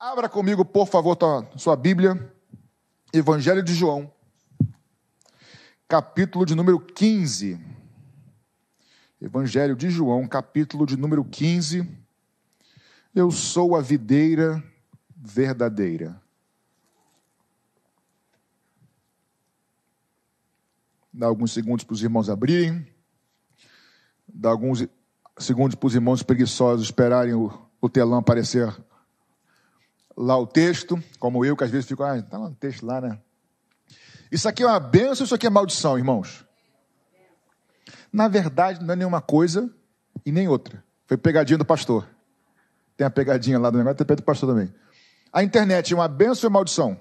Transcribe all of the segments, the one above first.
Abra comigo, por favor, sua Bíblia, Evangelho de João, capítulo de número 15. Evangelho de João, capítulo de número 15. Eu sou a videira verdadeira. Dá alguns segundos para os irmãos abrirem. Dá alguns segundos para os irmãos preguiçosos esperarem o, o telão aparecer lá o texto, como eu, que às vezes fico, ah, está lá no texto lá, né? Isso aqui é uma benção, isso aqui é maldição, irmãos? Na verdade, não é nenhuma coisa e nem outra. Foi pegadinha do pastor. Tem a pegadinha lá do negócio, tem do pastor também. A internet é uma benção ou maldição?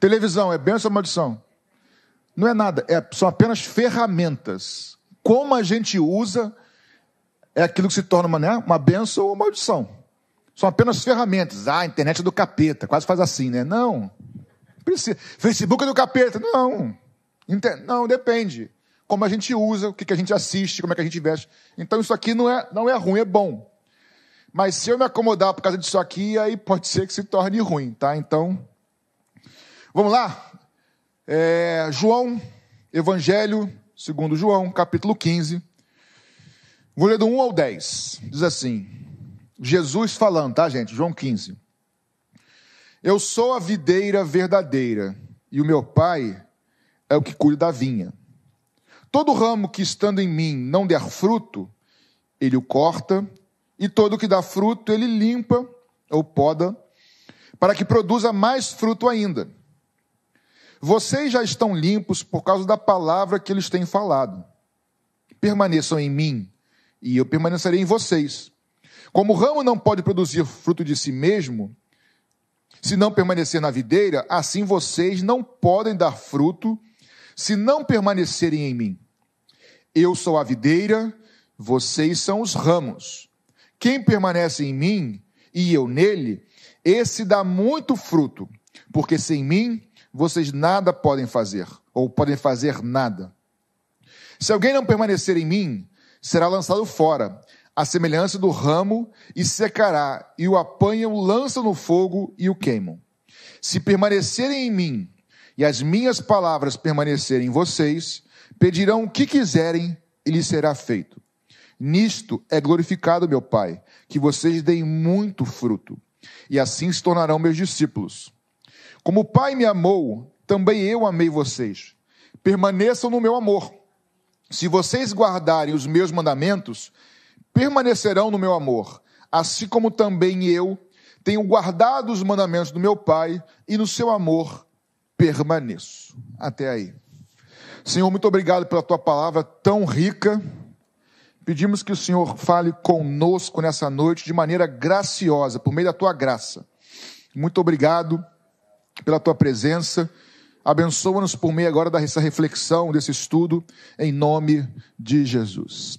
Televisão é benção ou maldição? Não é nada, é, são apenas ferramentas. Como a gente usa é aquilo que se torna uma, né, uma benção ou maldição. São apenas ferramentas. Ah, a internet é do capeta. Quase faz assim, né? Não. Facebook é do capeta. Não. Não, depende. Como a gente usa, o que a gente assiste, como é que a gente veste. Então isso aqui não é, não é ruim, é bom. Mas se eu me acomodar por causa disso aqui, aí pode ser que se torne ruim, tá? Então, vamos lá? É, João, Evangelho, segundo João, capítulo 15. Vou ler do 1 ao 10. Diz assim: Jesus falando, tá, gente? João 15. Eu sou a videira verdadeira e o meu pai é o que cuida da vinha. Todo ramo que estando em mim não der fruto, ele o corta, e todo que dá fruto, ele limpa ou poda, para que produza mais fruto ainda. Vocês já estão limpos por causa da palavra que eles têm falado. Permaneçam em mim, e eu permanecerei em vocês. Como o ramo não pode produzir fruto de si mesmo, se não permanecer na videira, assim vocês não podem dar fruto se não permanecerem em mim. Eu sou a videira, vocês são os ramos. Quem permanece em mim e eu nele, esse dá muito fruto, porque sem mim vocês nada podem fazer, ou podem fazer nada. Se alguém não permanecer em mim, será lançado fora a semelhança do ramo, e secará, e o apanham, lançam no fogo e o queimam. Se permanecerem em mim, e as minhas palavras permanecerem em vocês, pedirão o que quiserem e lhes será feito. Nisto é glorificado meu Pai, que vocês deem muito fruto, e assim se tornarão meus discípulos. Como o Pai me amou, também eu amei vocês. Permaneçam no meu amor. Se vocês guardarem os meus mandamentos, permanecerão no meu amor, assim como também eu tenho guardado os mandamentos do meu Pai e no seu amor permaneço. Até aí. Senhor, muito obrigado pela tua palavra tão rica. Pedimos que o Senhor fale conosco nessa noite de maneira graciosa, por meio da tua graça. Muito obrigado pela tua presença. Abençoa-nos por meio agora dessa reflexão, desse estudo, em nome de Jesus.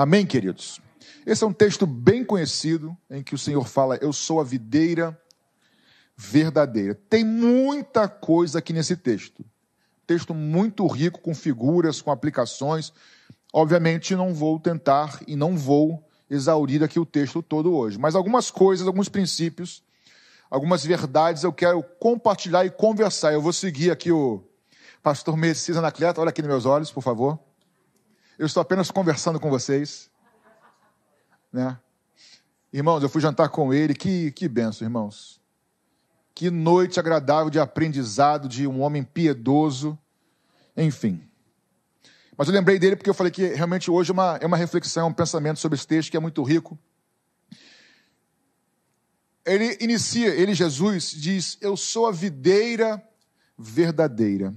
Amém, queridos? Esse é um texto bem conhecido em que o Senhor fala: Eu sou a videira verdadeira. Tem muita coisa aqui nesse texto. Texto muito rico, com figuras, com aplicações. Obviamente, não vou tentar e não vou exaurir aqui o texto todo hoje, mas algumas coisas, alguns princípios, algumas verdades eu quero compartilhar e conversar. Eu vou seguir aqui o pastor Messias Anacleto, olha aqui nos meus olhos, por favor. Eu estou apenas conversando com vocês. Né? Irmãos, eu fui jantar com ele, que, que benção, irmãos. Que noite agradável de aprendizado de um homem piedoso, enfim. Mas eu lembrei dele porque eu falei que realmente hoje é uma, é uma reflexão, um pensamento sobre esse texto que é muito rico. Ele inicia, ele, Jesus, diz: Eu sou a videira verdadeira.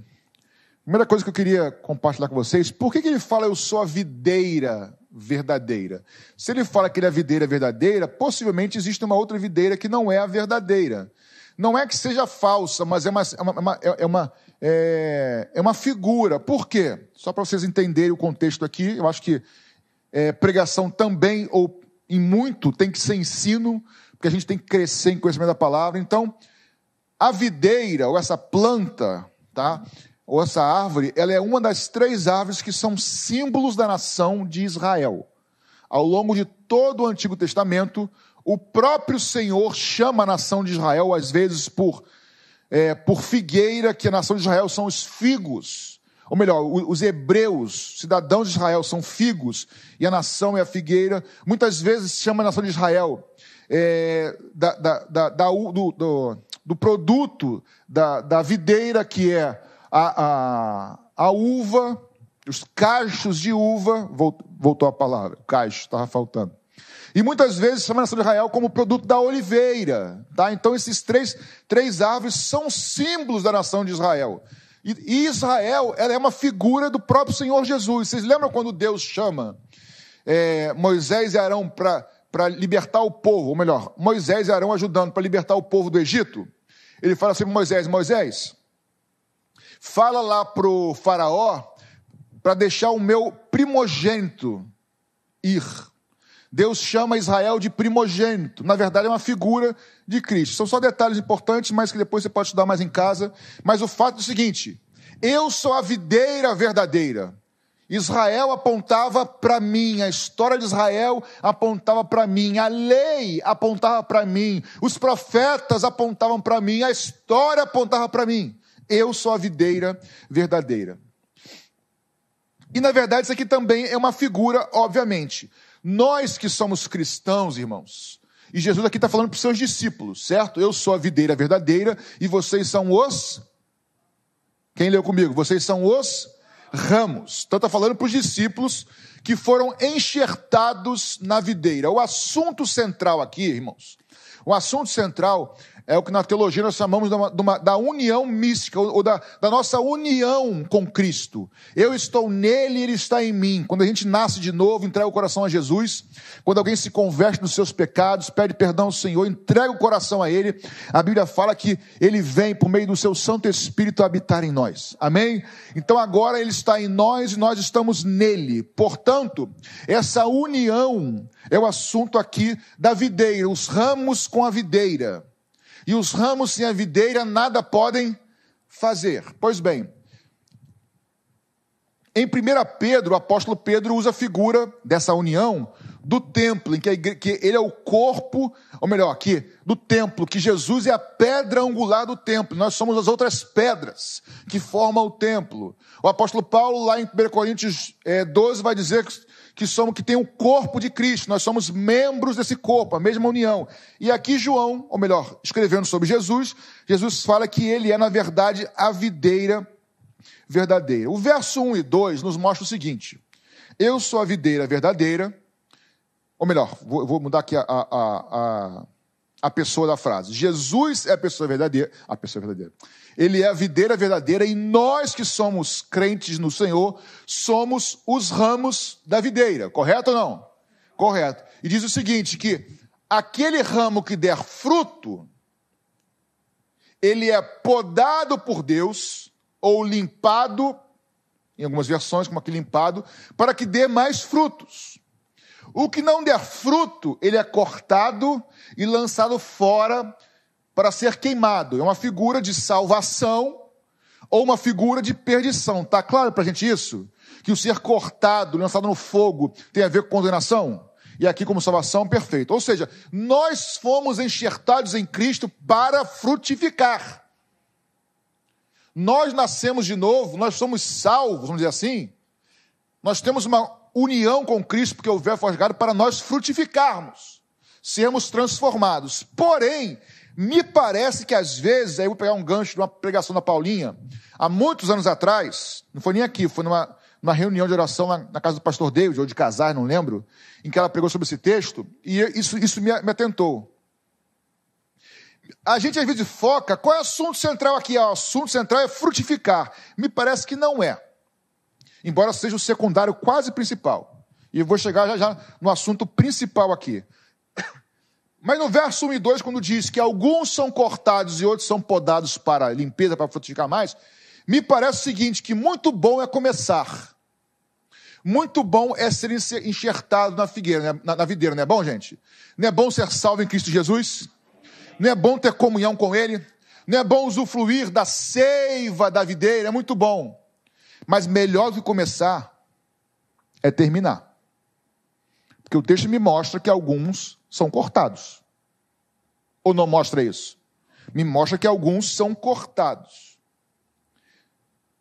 Primeira coisa que eu queria compartilhar com vocês, por que, que ele fala eu sou a videira verdadeira? Se ele fala que ele é a videira verdadeira, possivelmente existe uma outra videira que não é a verdadeira. Não é que seja falsa, mas é uma, é uma, é uma, é, é uma figura. Por quê? Só para vocês entenderem o contexto aqui, eu acho que é, pregação também, ou em muito, tem que ser ensino, porque a gente tem que crescer em conhecimento da palavra. Então, a videira, ou essa planta, tá? Ou essa árvore, ela é uma das três árvores que são símbolos da nação de Israel. Ao longo de todo o Antigo Testamento, o próprio Senhor chama a nação de Israel, às vezes, por, é, por figueira, que a nação de Israel são os figos. Ou melhor, os hebreus, cidadãos de Israel, são figos, e a nação é a figueira. Muitas vezes chama a nação de Israel é, da, da, da, do, do, do, produto da videira, que é a, a, a uva, os cachos de uva, voltou a palavra, cacho, estava faltando. E muitas vezes chama a nação de Israel como produto da oliveira. Tá? Então, esses três, três árvores são símbolos da nação de Israel. E, Israel ela é uma figura do próprio Senhor Jesus. Vocês lembram quando Deus chama é, Moisés e Arão para libertar o povo? Ou melhor, Moisés e Arão ajudando para libertar o povo do Egito? Ele fala assim para Moisés: Moisés, fala lá para o Faraó para deixar o meu primogênito ir. Deus chama Israel de primogênito. Na verdade, é uma figura de Cristo. São só detalhes importantes, mas que depois você pode estudar mais em casa. Mas o fato é o seguinte: eu sou a videira verdadeira. Israel apontava para mim, a história de Israel apontava para mim, a lei apontava para mim, os profetas apontavam para mim, a história apontava para mim. Eu sou a videira verdadeira. E na verdade, isso aqui também é uma figura, obviamente, nós que somos cristãos, irmãos, e Jesus aqui está falando para os seus discípulos, certo? Eu sou a videira verdadeira e vocês são os. Quem leu comigo? Vocês são os ramos. Então está falando para os discípulos que foram enxertados na videira. O assunto central aqui, irmãos, o assunto central é o que na teologia nós chamamos de uma, de uma, da união mística, ou, da, da, nossa união com Cristo. Eu estou nele ele está em mim. Quando a gente nasce de novo, entrega o coração a Jesus. Quando alguém se converte dos seus pecados, pede perdão ao Senhor, entrega o coração a ele. A Bíblia fala que ele vem por meio do seu Santo Espírito habitar em nós. Amém? Então agora ele está em nós e nós estamos nele. Portanto, essa união é o assunto aqui da videira, os ramos com a videira e os ramos sem a videira nada podem fazer. Pois bem, em 1 Pedro, o apóstolo Pedro usa a figura dessa união do templo, em que, que, ele é o corpo, ou melhor, aqui, do templo, que Jesus é a pedra angular do templo, nós somos as outras pedras que formam o templo. O apóstolo Paulo, lá em 1 Coríntios é, 12, vai dizer que que somos que tem o corpo de Cristo, nós somos membros desse corpo, a mesma união. E aqui João, ou melhor, escrevendo sobre Jesus, Jesus fala que ele é na verdade a videira verdadeira. O verso 1 e 2 nos mostra o seguinte: Eu sou a videira verdadeira, ou melhor, vou, vou mudar aqui a, a, a, a pessoa da frase. Jesus é a pessoa verdadeira, a pessoa verdadeira. Ele é a videira verdadeira e nós que somos crentes no Senhor somos os ramos da videira, correto ou não? Correto. E diz o seguinte: que aquele ramo que der fruto, ele é podado por Deus ou limpado, em algumas versões, como aqui limpado, para que dê mais frutos. O que não der fruto, ele é cortado e lançado fora para ser queimado. É uma figura de salvação ou uma figura de perdição. Está claro para a gente isso? Que o ser cortado, lançado no fogo, tem a ver com condenação? E aqui, como salvação, perfeito. Ou seja, nós fomos enxertados em Cristo para frutificar. Nós nascemos de novo, nós somos salvos, vamos dizer assim. Nós temos uma união com Cristo, porque o véu foi rasgado para nós frutificarmos, sermos transformados. Porém, me parece que às vezes, aí eu vou pegar um gancho de uma pregação da Paulinha, há muitos anos atrás, não foi nem aqui, foi numa, numa reunião de oração na, na, casa do pastor David, ou de casar, não lembro, em que ela pregou sobre esse texto, e isso, isso me, me atentou. A gente às vezes foca, qual é o assunto central aqui? O assunto central é frutificar. Me parece que não é. Embora seja o secundário quase principal. E eu vou chegar já já no assunto principal aqui. Mas no verso 1 e 2, quando diz que alguns são cortados e outros são podados para limpeza, para frutificar mais, me parece o seguinte: que muito bom é começar. Muito bom é ser enxertado na figueira, na, na videira, não é bom, gente? Não é bom ser salvo em Cristo Jesus? Não é bom ter comunhão com Ele? Não é bom usufruir da seiva da videira? É muito bom. Mas melhor do que começar é terminar. Porque o texto me mostra que alguns são cortados. Ou não mostra isso? Me mostra que alguns são cortados.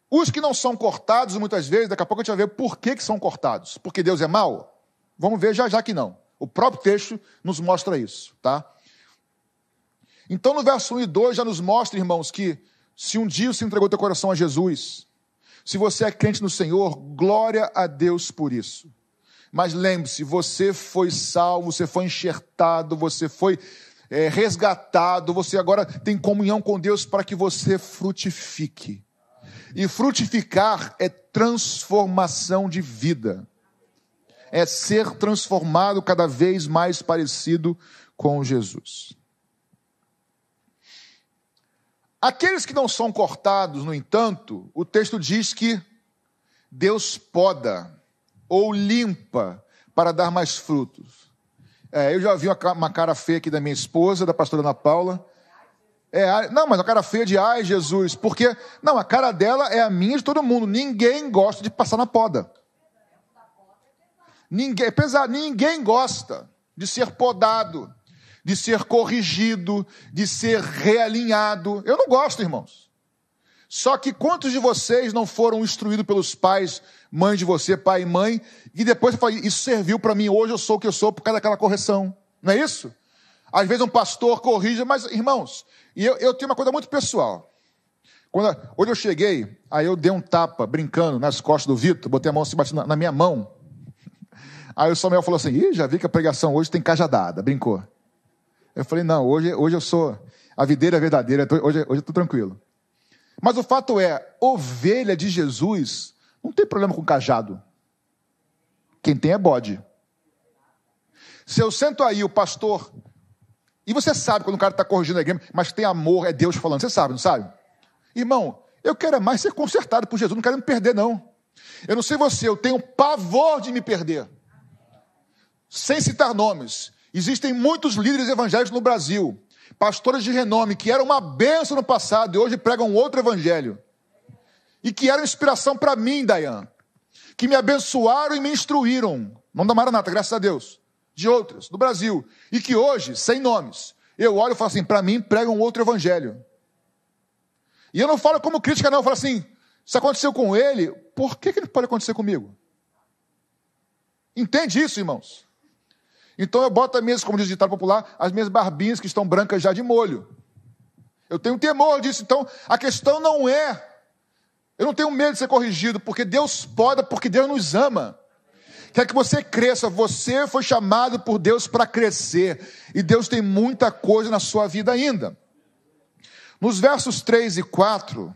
Os que não são cortados, muitas vezes, daqui a pouco a gente vai ver por que, que são cortados. Porque Deus é mau? Vamos ver já já que não. O próprio texto nos mostra isso, tá? Então, no verso 1 e 2 já nos mostra, irmãos, que se um dia você entregou teu coração a Jesus, se você é crente no Senhor, glória a Deus por isso. Mas lembre-se, você foi salvo, você foi enxertado, você foi é, resgatado, você agora tem comunhão com Deus para que você frutifique. E frutificar é transformação de vida. É ser transformado cada vez mais parecido com Jesus. Aqueles que não são cortados, no entanto, o texto diz que Deus poda ou limpa para dar mais frutos. É, eu já vi uma cara feia aqui da minha esposa, da pastora Ana Paula. É, não, mas a cara feia de ai, Jesus, porque, não, a cara dela é a minha de todo mundo. Ninguém gosta de passar na poda. Ninguém, é pesado, ninguém gosta de ser podado de ser corrigido, de ser realinhado. Eu não gosto, irmãos. Só que quantos de vocês não foram instruídos pelos pais, mãe de você, pai e mãe, e depois você fala, isso serviu para mim, hoje eu sou o que eu sou por causa daquela correção. Não é isso? Às vezes um pastor corrige, mas, irmãos, e eu, eu tenho uma coisa muito pessoal. Quando, hoje eu cheguei, aí eu dei um tapa, brincando, nas costas do Vitor, botei a mão assim, bati na, na minha mão. Aí o Samuel falou assim: Ih, já vi que a pregação hoje tem cajadada, brincou. Eu falei, não, hoje, hoje eu sou a videira verdadeira, hoje, hoje eu estou tranquilo. Mas o fato é, ovelha de Jesus não tem problema com cajado. Quem tem é bode. Se eu sento aí, o pastor, e você sabe quando o cara está corrigindo a igreja, mas tem amor, é Deus falando, você sabe, não sabe? Irmão, eu quero é mais ser consertado por Jesus, não quero me perder, não. Eu não sei você, eu tenho pavor de me perder. Sem citar nomes. Existem muitos líderes evangélicos no Brasil, pastores de renome, que eram uma benção no passado e hoje pregam outro evangelho. E que eram inspiração para mim, Dayan. Que me abençoaram e me instruíram. Não da Maranata, graças a Deus. De outras, do Brasil. E que hoje, sem nomes, eu olho e falo assim: para mim, pregam outro evangelho. E eu não falo como crítica, não. Eu falo assim: se aconteceu com ele, por que, que não pode acontecer comigo? Entende isso, irmãos? Então eu boto as minhas, como diz o ditado popular, as minhas barbinhas que estão brancas já de molho. Eu tenho temor disso. Então a questão não é. Eu não tenho medo de ser corrigido, porque Deus pode, porque Deus nos ama. Quer que você cresça, você foi chamado por Deus para crescer, e Deus tem muita coisa na sua vida ainda. Nos versos 3 e 4,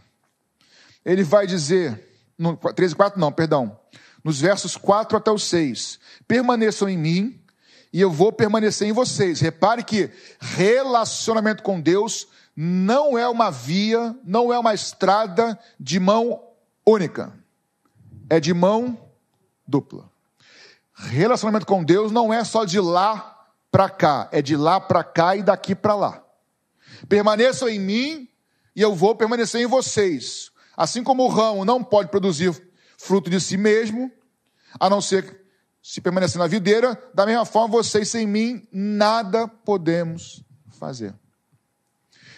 ele vai dizer, no, 3 e 4 não, perdão, nos versos 4 até o 6, permaneçam em mim, e eu vou permanecer em vocês. Repare que relacionamento com Deus não é uma via, não é uma estrada de mão única, é de mão dupla. Relacionamento com Deus não é só de lá para cá, é de lá para cá e daqui para lá. Permaneçam em mim e eu vou permanecer em vocês. Assim como o ramo não pode produzir fruto de si mesmo, a não ser se permanecer na videira, da mesma forma vocês sem mim nada podemos fazer.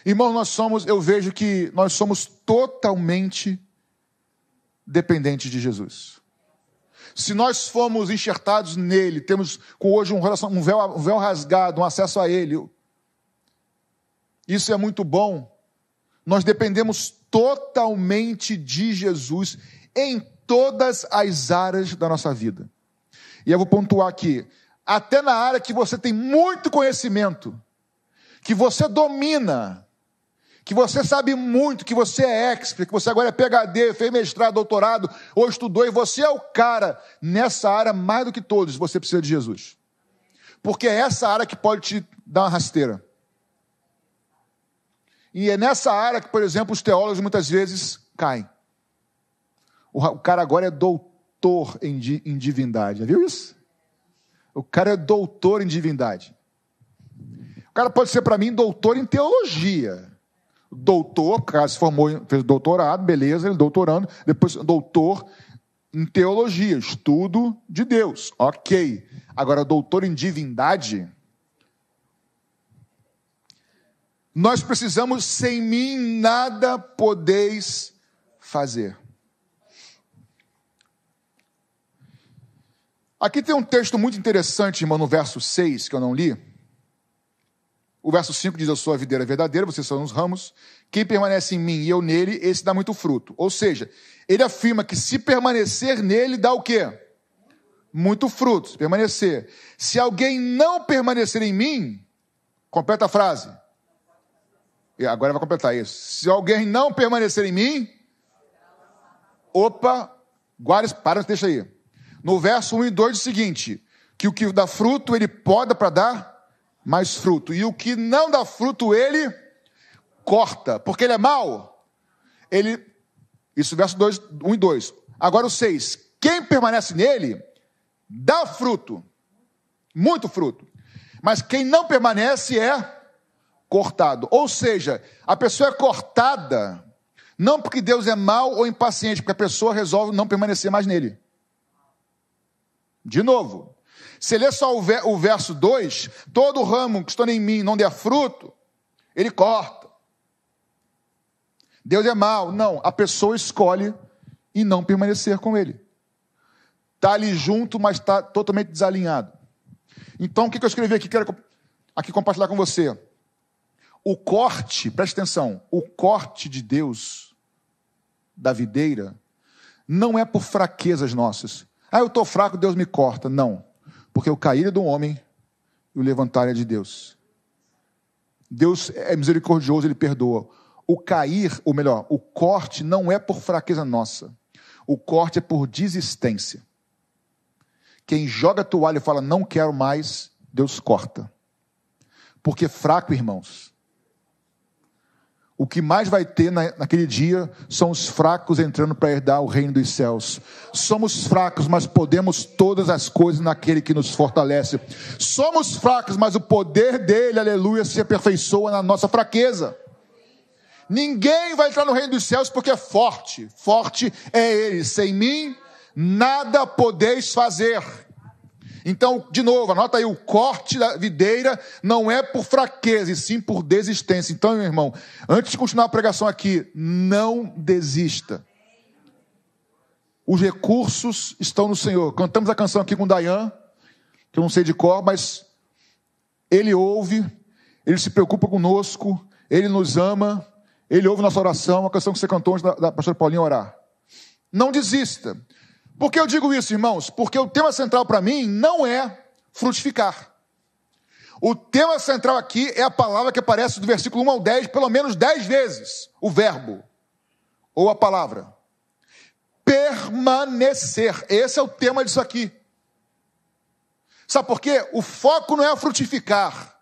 Irmãos, nós somos, eu vejo que nós somos totalmente dependentes de Jesus. Se nós formos enxertados nele, temos com hoje um, um, véu, um véu rasgado, um acesso a ele, isso é muito bom. Nós dependemos totalmente de Jesus em todas as áreas da nossa vida. E eu vou pontuar aqui. Até na área que você tem muito conhecimento, que você domina, que você sabe muito, que você é expert, que você agora é PhD, fez mestrado, doutorado, ou estudou, e você é o cara nessa área mais do que todos, você precisa de Jesus. Porque é essa área que pode te dar uma rasteira. E é nessa área que, por exemplo, os teólogos muitas vezes caem. O cara agora é doutor em, em divindade. Já viu isso? O cara é doutor em divindade. O cara pode ser para mim doutor em teologia doutor, cara se formou, fez doutorado, beleza, ele doutorando, depois doutor em teologia, estudo de Deus, ok. Agora, doutor em divindade, nós precisamos, sem mim nada podeis fazer. Aqui tem um texto muito interessante, irmão, no verso 6, que eu não li, o verso 5 diz: Eu sou a videira verdadeira, vocês são os ramos. Quem permanece em mim e eu nele, esse dá muito fruto. Ou seja, ele afirma que se permanecer nele, dá o quê? Muito fruto. Se permanecer. Se alguém não permanecer em mim, completa a frase. E agora vai completar isso. Se alguém não permanecer em mim, opa, guarda, para, deixa aí. No verso 1 e 2 diz o seguinte: que o que dá fruto, ele poda para dar mais fruto. E o que não dá fruto, ele corta. Porque ele é mau. Ele. Isso, verso 2, 1 e 2. Agora o 6. Quem permanece nele, dá fruto. Muito fruto. Mas quem não permanece é cortado. Ou seja, a pessoa é cortada, não porque Deus é mau ou impaciente, porque a pessoa resolve não permanecer mais nele. De novo, se ler só o verso 2, todo ramo que está em mim não der fruto, ele corta. Deus é mau. Não, a pessoa escolhe e não permanecer com ele. Está ali junto, mas está totalmente desalinhado. Então, o que eu escrevi aqui? Quero aqui compartilhar com você. O corte, preste atenção, o corte de Deus da videira não é por fraquezas nossas. Ah, eu estou fraco, Deus me corta. Não. Porque o cair é do homem e o levantar é de Deus. Deus é misericordioso, ele perdoa. O cair, ou melhor, o corte não é por fraqueza nossa. O corte é por desistência. Quem joga a toalha e fala, não quero mais, Deus corta. Porque fraco, irmãos, o que mais vai ter na, naquele dia são os fracos entrando para herdar o reino dos céus. Somos fracos, mas podemos todas as coisas naquele que nos fortalece. Somos fracos, mas o poder dele, aleluia, se aperfeiçoa na nossa fraqueza. Ninguém vai entrar no reino dos céus porque é forte. Forte é ele. Sem mim, nada podeis fazer. Então, de novo, anota aí: o corte da videira não é por fraqueza, e sim por desistência. Então, meu irmão, antes de continuar a pregação aqui, não desista. Os recursos estão no Senhor. Cantamos a canção aqui com Dayan, que eu não sei de cor, mas ele ouve, ele se preocupa conosco, ele nos ama, ele ouve nossa oração, a canção que você cantou antes da, da pastora Paulinha orar. Não desista. Por que eu digo isso, irmãos? Porque o tema central para mim não é frutificar. O tema central aqui é a palavra que aparece do versículo 1 ao 10, pelo menos 10 vezes. O verbo, ou a palavra. Permanecer. Esse é o tema disso aqui. Sabe por quê? O foco não é frutificar.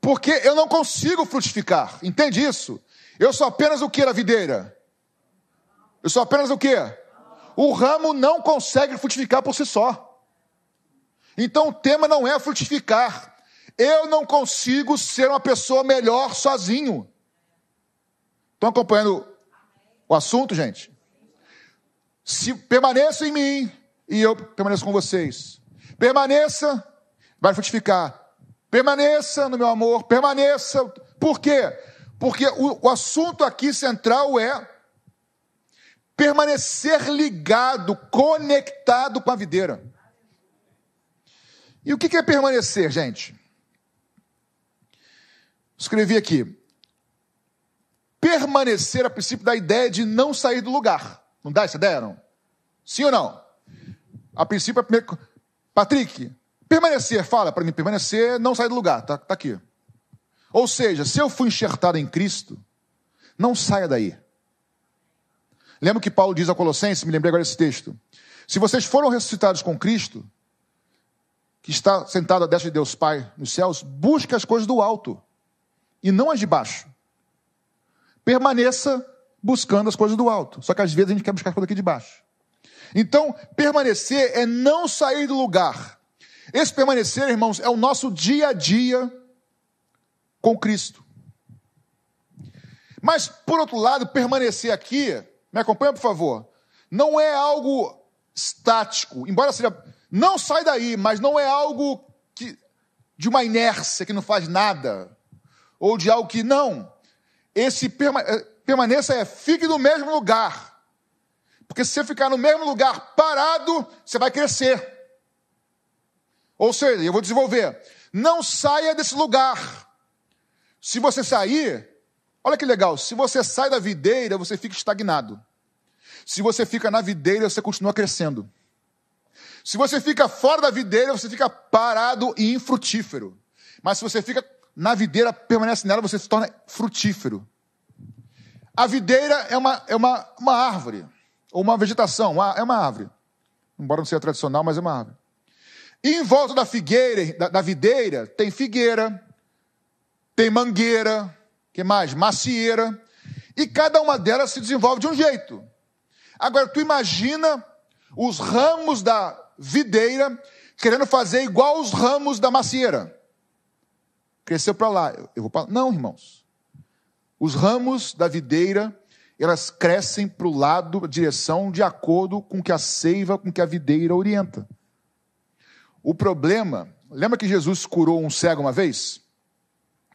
Porque eu não consigo frutificar. Entende isso? Eu sou apenas o que na videira? Eu sou apenas o quê? O ramo não consegue frutificar por si só. Então o tema não é frutificar. Eu não consigo ser uma pessoa melhor sozinho. Estão acompanhando o assunto, gente? Se permaneça em mim e eu permaneço com vocês. Permaneça, vai frutificar. Permaneça no meu amor, permaneça. Por quê? Porque o, o assunto aqui central é permanecer ligado, conectado com a videira. E o que é permanecer, gente? Escrevi aqui. Permanecer, a princípio, da ideia de não sair do lugar. Não dá essa ideia, não? Sim ou não? A princípio, é Patrick, permanecer, fala para mim, permanecer, não sair do lugar, tá, tá aqui. Ou seja, se eu fui enxertado em Cristo, não saia daí. Lembra que Paulo diz a Colossenses, me lembrei agora desse texto. Se vocês foram ressuscitados com Cristo, que está sentado à destra de Deus Pai nos céus, busque as coisas do alto e não as de baixo. Permaneça buscando as coisas do alto. Só que às vezes a gente quer buscar as coisas aqui de baixo. Então, permanecer é não sair do lugar. Esse permanecer, irmãos, é o nosso dia a dia com Cristo. Mas, por outro lado, permanecer aqui me acompanha, por favor? Não é algo estático, embora seja. Não sai daí, mas não é algo que, de uma inércia que não faz nada. ou de algo que não. Esse perma, eh, permaneça é fique no mesmo lugar. Porque se você ficar no mesmo lugar parado, você vai crescer. Ou seja, eu vou desenvolver. Não saia desse lugar. Se você sair, olha que legal, se você sai da videira, você fica estagnado. Se você fica na videira, você continua crescendo. Se você fica fora da videira, você fica parado e infrutífero. Mas se você fica na videira, permanece nela, você se torna frutífero. A videira é uma, é uma, uma árvore, ou uma vegetação, uma, é uma árvore. Embora não seja tradicional, mas é uma árvore. E em volta da figueira, da, da videira, tem figueira, tem mangueira, que mais? Macieira. E cada uma delas se desenvolve de um jeito. Agora, tu imagina os ramos da videira querendo fazer igual os ramos da macieira. Cresceu para lá. Eu vou Não, irmãos. Os ramos da videira, elas crescem para o lado, direção, de acordo com que a seiva, com que a videira orienta. O problema, lembra que Jesus curou um cego uma vez?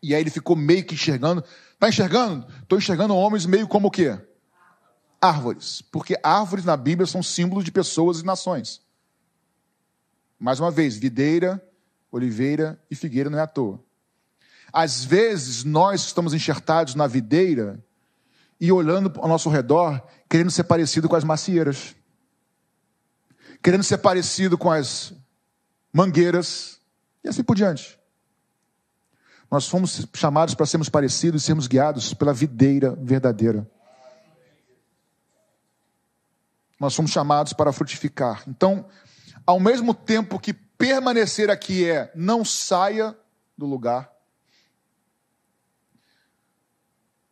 E aí ele ficou meio que enxergando. Está enxergando? Estou enxergando homens meio como o quê? Árvores. Porque árvores na Bíblia são símbolos de pessoas e nações. Mais uma vez, videira, oliveira e figueira não é à toa. Às vezes nós estamos enxertados na videira e olhando ao nosso redor, querendo ser parecido com as macieiras, querendo ser parecido com as mangueiras e assim por diante. Nós fomos chamados para sermos parecidos e sermos guiados pela videira verdadeira. Nós fomos chamados para frutificar. Então, ao mesmo tempo que permanecer aqui é não saia do lugar.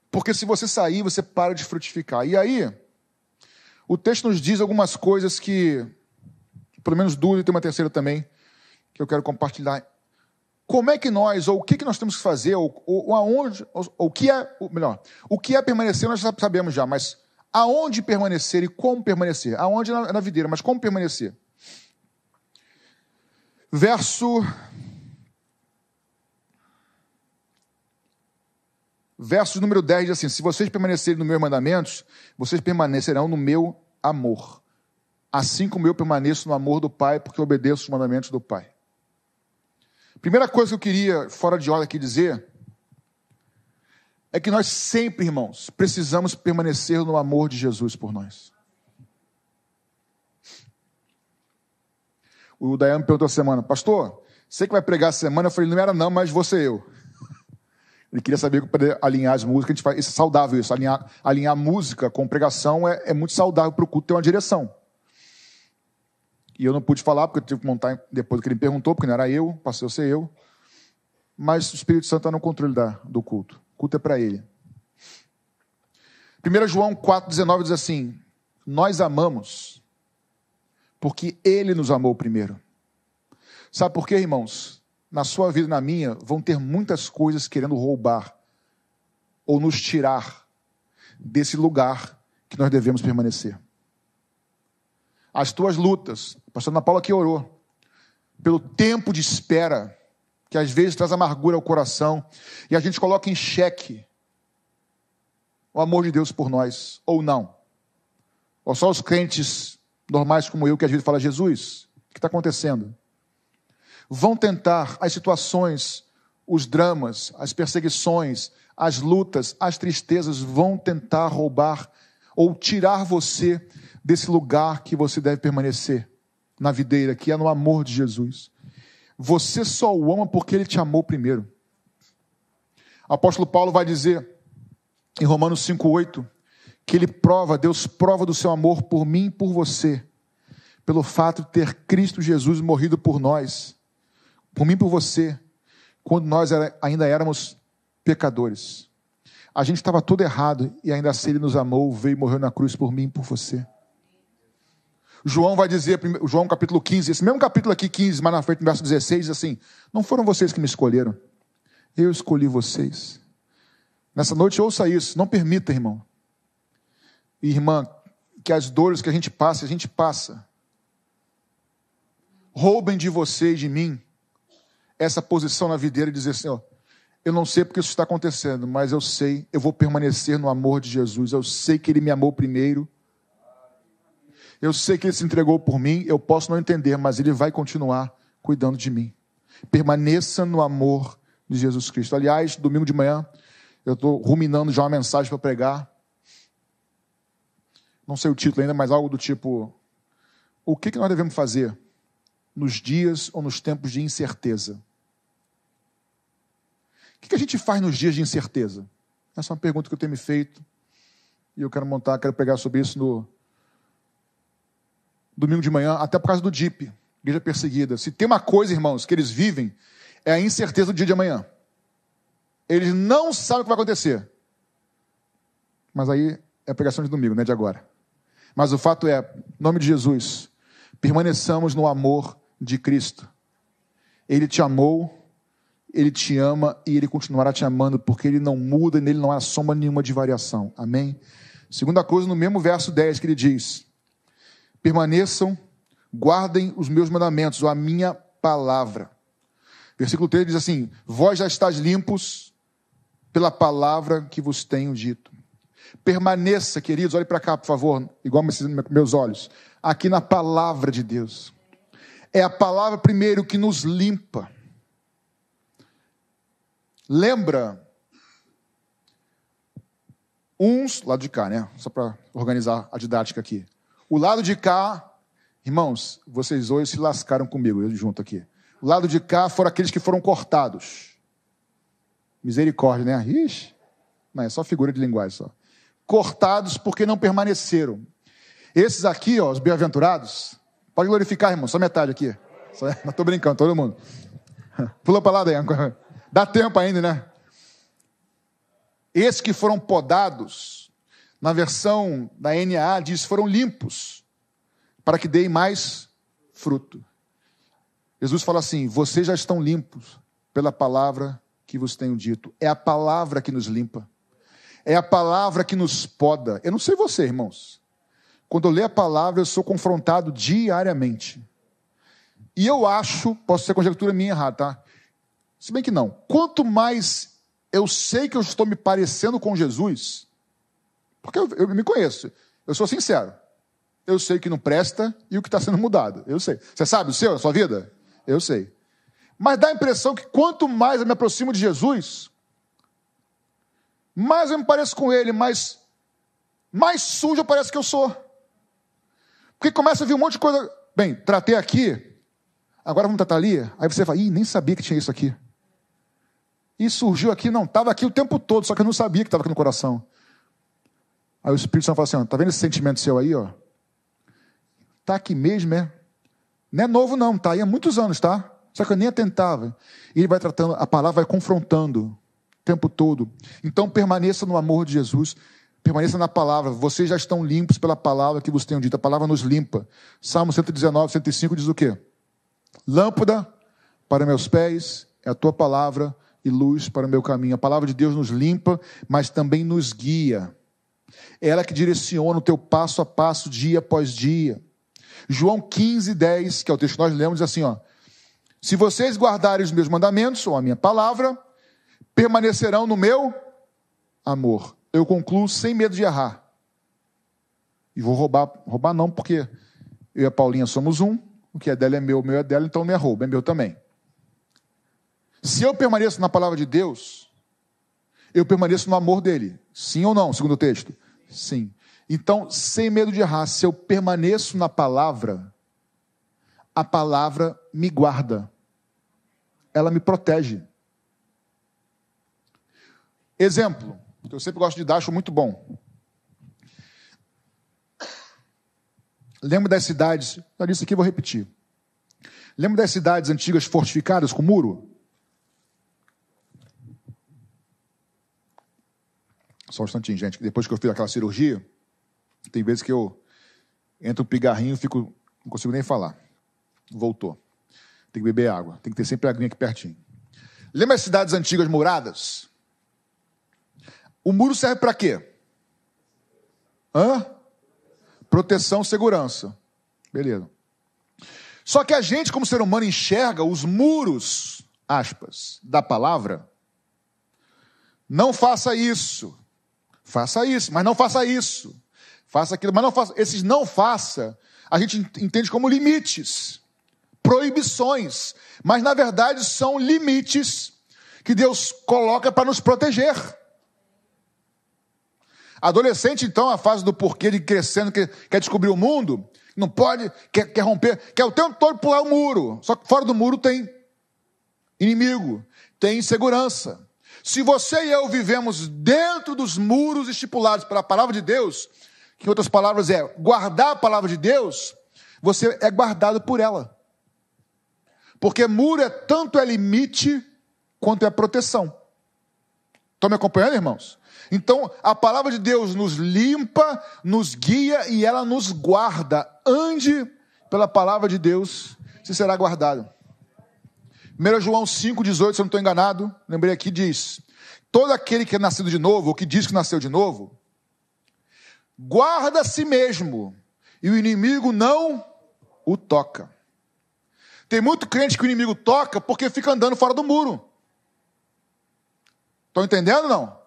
Porque se você sair, você para de frutificar. E aí, o texto nos diz algumas coisas que, pelo menos duas e tem uma terceira também, que eu quero compartilhar. Como é que nós, ou o que, que nós temos que fazer, ou, ou aonde, ou, o que é, ou melhor, o que é permanecer nós já sabemos já, mas aonde permanecer e como permanecer? Aonde na, na videira, mas como permanecer? Verso Verso número 10 diz assim: Se vocês permanecerem nos meus mandamentos, vocês permanecerão no meu amor. Assim como eu permaneço no amor do Pai, porque obedeço os mandamentos do Pai. Primeira coisa que eu queria, fora de ordem aqui, dizer é que nós sempre, irmãos, precisamos permanecer no amor de Jesus por nós. O Dayan perguntou a semana, pastor, você que vai pregar a semana? Eu falei, não era não, mas você eu. Ele queria saber poder alinhar as músicas, a gente faz, isso é saudável isso, alinhar, alinhar música com pregação é, é muito saudável para o culto ter uma direção. E eu não pude falar, porque eu tive que montar depois que ele me perguntou, porque não era eu, passou a ser eu. Mas o Espírito Santo está no controle da, do culto. O culto é para ele. 1 João 4,19 diz assim: Nós amamos, porque ele nos amou primeiro. Sabe por quê, irmãos? Na sua vida e na minha, vão ter muitas coisas querendo roubar ou nos tirar desse lugar que nós devemos permanecer as tuas lutas. A pastora Ana Paula aqui orou. Pelo tempo de espera, que às vezes traz amargura ao coração, e a gente coloca em xeque o amor de Deus por nós, ou não. Ou só os crentes normais como eu, que às vezes fala, Jesus, o que está acontecendo? Vão tentar as situações, os dramas, as perseguições, as lutas, as tristezas, vão tentar roubar ou tirar você desse lugar que você deve permanecer, na videira, que é no amor de Jesus. Você só o ama porque ele te amou primeiro. O apóstolo Paulo vai dizer em Romanos 5,8 que ele prova, Deus prova do seu amor por mim e por você, pelo fato de ter Cristo Jesus morrido por nós, por mim e por você, quando nós ainda éramos pecadores. A gente estava todo errado e ainda assim ele nos amou, veio e morreu na cruz por mim e por você. João vai dizer, João capítulo 15, esse mesmo capítulo aqui, 15, mais na frente, no verso 16, diz assim: Não foram vocês que me escolheram, eu escolhi vocês. Nessa noite, ouça isso, não permita, irmão, irmã, que as dores que a gente passa, a gente passa, roubem de você e de mim essa posição na videira e dizer assim: ó, Eu não sei porque isso está acontecendo, mas eu sei, eu vou permanecer no amor de Jesus. Eu sei que Ele me amou primeiro. Eu sei que Ele se entregou por mim. Eu posso não entender, mas Ele vai continuar cuidando de mim. Permaneça no amor de Jesus Cristo. Aliás, domingo de manhã, eu estou ruminando já uma mensagem para pregar. Não sei o título ainda, mas algo do tipo: O que, que nós devemos fazer nos dias ou nos tempos de incerteza? O que a gente faz nos dias de incerteza? Essa é uma pergunta que eu tenho me feito. E eu quero montar, quero pegar sobre isso no domingo de manhã, até por causa do DIP, igreja perseguida. Se tem uma coisa, irmãos, que eles vivem, é a incerteza do dia de amanhã. Eles não sabem o que vai acontecer. Mas aí é a pregação de domingo, não é de agora. Mas o fato é, em nome de Jesus, permaneçamos no amor de Cristo. Ele te amou ele te ama e ele continuará te amando, porque ele não muda e nele não há sombra nenhuma de variação. Amém? Segunda coisa, no mesmo verso 10 que ele diz: permaneçam, guardem os meus mandamentos, ou a minha palavra. Versículo 3 diz assim: Vós já estáis limpos pela palavra que vos tenho dito. Permaneça, queridos, olhe para cá, por favor, igual meus olhos, aqui na palavra de Deus. É a palavra primeiro que nos limpa lembra uns, lado de cá, né? Só para organizar a didática aqui. O lado de cá, irmãos, vocês hoje se lascaram comigo, eu junto aqui. O lado de cá foram aqueles que foram cortados. Misericórdia, né? Ixi, não, é só figura de linguagem só. Cortados porque não permaneceram. Esses aqui, ó, os bem-aventurados, pode glorificar, irmão, só metade aqui. Só, não estou brincando, todo mundo. Pula para lá daí. Dá tempo ainda, né? Esses que foram podados, na versão da NAA diz foram limpos, para que deem mais fruto. Jesus fala assim: vocês já estão limpos pela palavra que vos tenho dito. É a palavra que nos limpa. É a palavra que nos poda. Eu não sei você, irmãos. Quando eu leio a palavra, eu sou confrontado diariamente. E eu acho, posso ser conjectura minha errada, tá? Se bem que não. Quanto mais eu sei que eu estou me parecendo com Jesus, porque eu, eu me conheço, eu sou sincero. Eu sei que não presta e o que está sendo mudado. Eu sei. Você sabe o seu, a sua vida? Eu sei. Mas dá a impressão que quanto mais eu me aproximo de Jesus, mais eu me pareço com Ele, mais, mais sujo parece que eu sou. Porque começa a vir um monte de coisa. Bem, tratei aqui, agora vamos tratar ali. Aí você fala, ih, nem sabia que tinha isso aqui. E surgiu aqui, não, estava aqui o tempo todo, só que eu não sabia que estava aqui no coração. Aí o Espírito Santo fala assim: está vendo esse sentimento seu aí, ó? Está aqui mesmo, é? Não é novo, não, está aí há muitos anos, tá? Só que eu nem atentava. E ele vai tratando, a palavra vai confrontando o tempo todo. Então permaneça no amor de Jesus, permaneça na palavra. Vocês já estão limpos pela palavra que vos tenho dito. A palavra nos limpa. Salmo 119, 105 diz o quê? Lâmpada para meus pés é a tua palavra e luz para o meu caminho. A palavra de Deus nos limpa, mas também nos guia. É ela que direciona o teu passo a passo, dia após dia. João 15, 10, que é o texto que nós lemos, diz assim: ó, Se vocês guardarem os meus mandamentos, ou a minha palavra, permanecerão no meu amor. Eu concluo sem medo de errar. E vou roubar, roubar não, porque eu e a Paulinha somos um, o que é dela é meu, o meu é dela, então não é roubo, é meu também. Se eu permaneço na palavra de Deus, eu permaneço no amor dele. Sim ou não, segundo o texto? Sim. Então, sem medo de errar, se eu permaneço na palavra, a palavra me guarda. Ela me protege. Exemplo, que eu sempre gosto de dar, acho muito bom. Lembro das cidades, já disse aqui, vou repetir. Lembro das cidades antigas fortificadas com muro? Só um instantinho, gente, depois que eu fiz aquela cirurgia, tem vezes que eu entro um pigarrinho e fico, não consigo nem falar. Voltou. Tem que beber água. Tem que ter sempre a aguinha aqui pertinho. Lembra as cidades antigas muradas? O muro serve para quê? Hã? Proteção, segurança. Beleza. Só que a gente, como ser humano, enxerga os muros, aspas, da palavra Não faça isso. Faça isso, mas não faça isso. Faça aquilo, mas não faça. Esses não faça, a gente entende como limites, proibições, mas na verdade são limites que Deus coloca para nos proteger. Adolescente, então, a fase do porquê de crescendo, quer, quer descobrir o mundo, não pode, quer, quer romper, quer o tempo todo pular o muro. Só que fora do muro tem inimigo, tem insegurança. Se você e eu vivemos dentro dos muros estipulados pela palavra de Deus, que em outras palavras é guardar a palavra de Deus, você é guardado por ela. Porque muro é tanto é limite quanto é proteção. Estão me acompanhando, irmãos? Então, a palavra de Deus nos limpa, nos guia e ela nos guarda. Ande pela palavra de Deus, você será guardado. 1 João 5,18, se eu não estou enganado, lembrei aqui, diz: Todo aquele que é nascido de novo, ou que diz que nasceu de novo, guarda a si mesmo, e o inimigo não o toca. Tem muito crente que o inimigo toca porque fica andando fora do muro. Estão entendendo não?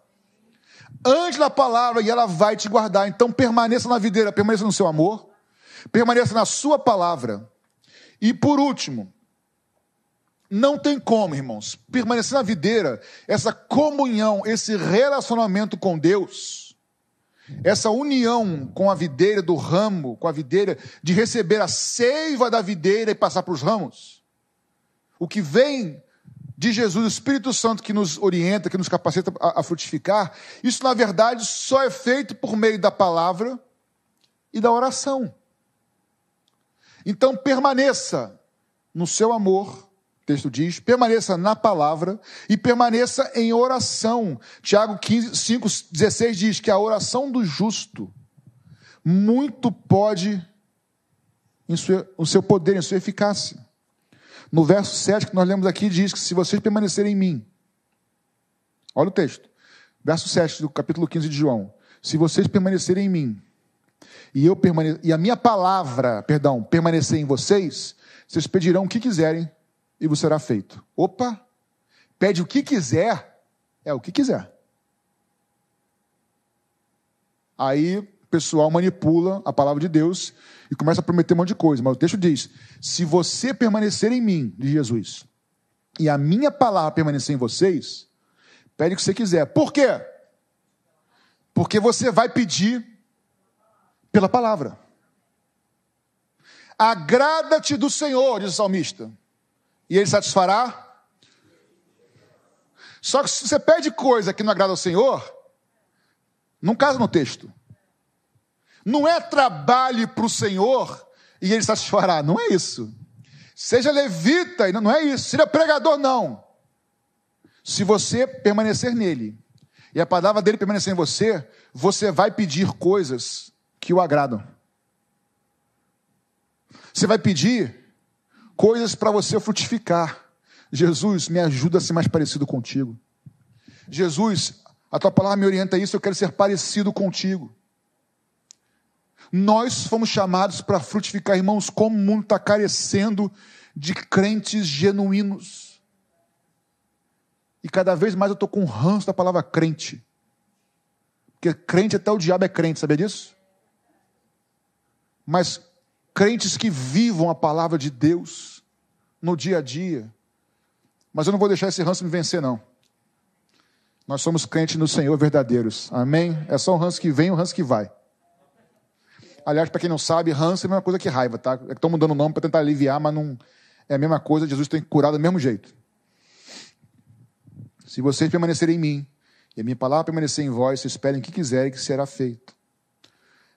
Ande na palavra e ela vai te guardar. Então permaneça na videira, permaneça no seu amor, permaneça na sua palavra. E por último, não tem como, irmãos, permanecer na videira, essa comunhão, esse relacionamento com Deus, essa união com a videira do ramo, com a videira, de receber a seiva da videira e passar para os ramos. O que vem de Jesus, o Espírito Santo que nos orienta, que nos capacita a, a frutificar, isso na verdade só é feito por meio da palavra e da oração. Então permaneça no seu amor, texto diz, permaneça na palavra e permaneça em oração. Tiago 15, 5, 16 diz que a oração do justo muito pode em sua, o seu poder, em sua eficácia. No verso 7 que nós lemos aqui, diz que se vocês permanecerem em mim, olha o texto, verso 7 do capítulo 15 de João: se vocês permanecerem em mim, e eu permane e a minha palavra, perdão, permanecer em vocês, vocês pedirão o que quiserem e vos será feito. Opa! Pede o que quiser, é o que quiser. Aí o pessoal manipula a palavra de Deus e começa a prometer um monte de coisa. Mas o texto diz: se você permanecer em mim, de Jesus, e a minha palavra permanecer em vocês, pede o que você quiser. Por quê? Porque você vai pedir pela palavra. Agrada-te do Senhor, diz o salmista e ele satisfará. Só que se você pede coisa que não agrada ao Senhor, não casa no texto. Não é trabalhe para o Senhor e ele satisfará. Não é isso. Seja levita, não é isso. Seja pregador, não. Se você permanecer nele e a palavra dele permanecer em você, você vai pedir coisas que o agradam. Você vai pedir coisas para você frutificar. Jesus, me ajuda a ser mais parecido contigo. Jesus, a tua palavra me orienta a isso, eu quero ser parecido contigo. Nós fomos chamados para frutificar, irmãos, como o mundo está carecendo de crentes genuínos. E cada vez mais eu estou com ranço da palavra crente. Porque crente até o diabo é crente, sabia disso? Mas crentes que vivam a palavra de Deus no dia a dia. Mas eu não vou deixar esse ranço me vencer, não. Nós somos crentes no Senhor verdadeiros. Amém? É só um ranço que vem e um ranço que vai. Aliás, para quem não sabe, ranço é a mesma coisa que raiva, tá? É estão mudando o nome para tentar aliviar, mas não é a mesma coisa. Jesus tem que curar do mesmo jeito. Se vocês permanecerem em mim e a minha palavra permanecer em vós, vocês esperem o que quiserem que será feito.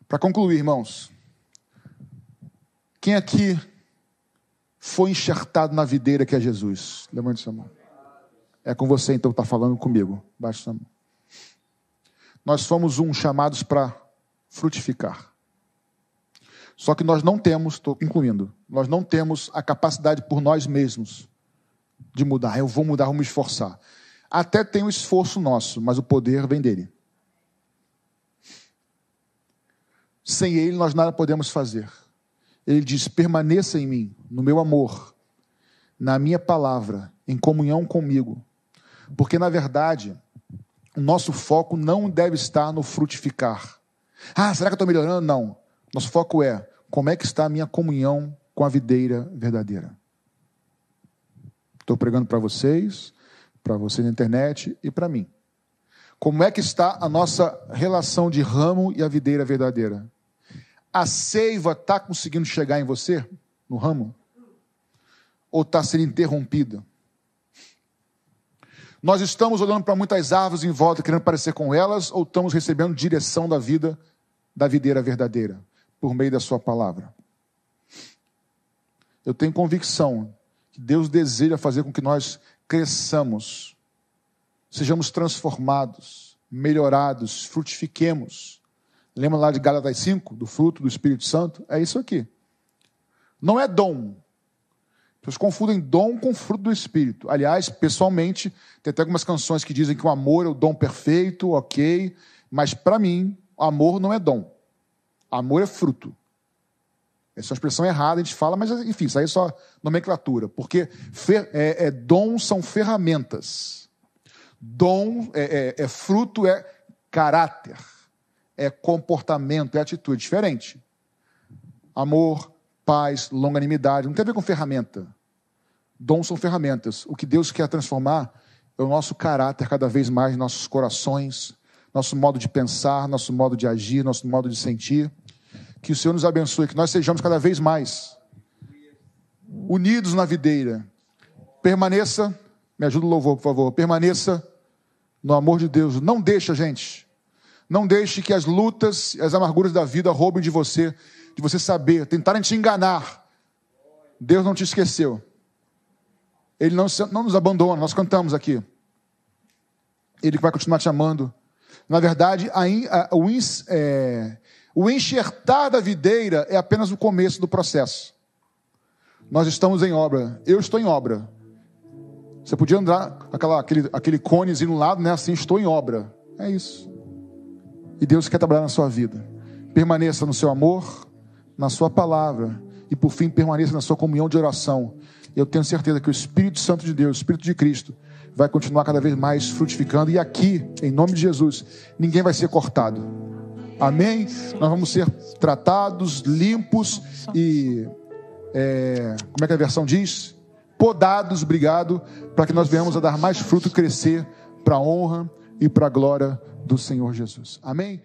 Para concluir, irmãos, quem aqui foi enxertado na videira que é Jesus? Levante sua mão. É com você então está falando comigo. Baixe sua mão. Nós fomos um chamados para frutificar. Só que nós não temos, estou concluindo, nós não temos a capacidade por nós mesmos de mudar. Eu vou mudar, vou me esforçar. Até tem o esforço nosso, mas o poder vem dele. Sem ele nós nada podemos fazer. Ele diz: permaneça em mim, no meu amor, na minha palavra, em comunhão comigo. Porque, na verdade, o nosso foco não deve estar no frutificar. Ah, será que eu estou melhorando? Não. Nosso foco é como é que está a minha comunhão com a videira verdadeira. Estou pregando para vocês, para você na internet e para mim. Como é que está a nossa relação de ramo e a videira verdadeira? A seiva está conseguindo chegar em você, no ramo? Ou está sendo interrompida? Nós estamos olhando para muitas árvores em volta, querendo parecer com elas, ou estamos recebendo direção da vida da videira verdadeira, por meio da Sua palavra? Eu tenho convicção que Deus deseja fazer com que nós cresçamos, sejamos transformados, melhorados, frutifiquemos. Lembra lá de Gálatas 5, do fruto do Espírito Santo? É isso aqui. Não é dom, pessoas confundem dom com fruto do Espírito. Aliás, pessoalmente, tem até algumas canções que dizem que o amor é o dom perfeito, ok, mas para mim, amor não é dom. Amor é fruto. Essa é uma expressão errada, a gente fala, mas enfim, isso aí é só nomenclatura, porque fer, é, é, dom são ferramentas. Dom é, é, é fruto, é caráter, é comportamento, é atitude diferente. Amor, paz, longanimidade, não tem a ver com ferramenta. Dons são ferramentas. O que Deus quer transformar é o nosso caráter cada vez mais, nossos corações, nosso modo de pensar, nosso modo de agir, nosso modo de sentir. Que o Senhor nos abençoe, que nós sejamos cada vez mais unidos na videira. Permaneça, me ajuda o louvor, por favor. Permaneça no amor de Deus. Não deixe, gente. Não deixe que as lutas, as amarguras da vida roubem de você de você saber, tentarem te enganar. Deus não te esqueceu. Ele não, não nos abandona, nós cantamos aqui. Ele vai continuar te amando. Na verdade, a, a, o, é, o enxertar da videira é apenas o começo do processo. Nós estamos em obra. Eu estou em obra. Você podia andar aquela, aquele, aquele conezinho no lado, né? Assim, estou em obra. É isso. E Deus quer trabalhar na sua vida. Permaneça no seu amor, na Sua palavra e, por fim, permaneça na sua comunhão de oração. Eu tenho certeza que o Espírito Santo de Deus, o Espírito de Cristo, vai continuar cada vez mais frutificando. E aqui, em nome de Jesus, ninguém vai ser cortado. Amém? Nós vamos ser tratados, limpos e. É, como é que a versão diz? Podados, obrigado, para que nós venhamos a dar mais fruto e crescer para a honra e para a glória do Senhor Jesus. Amém?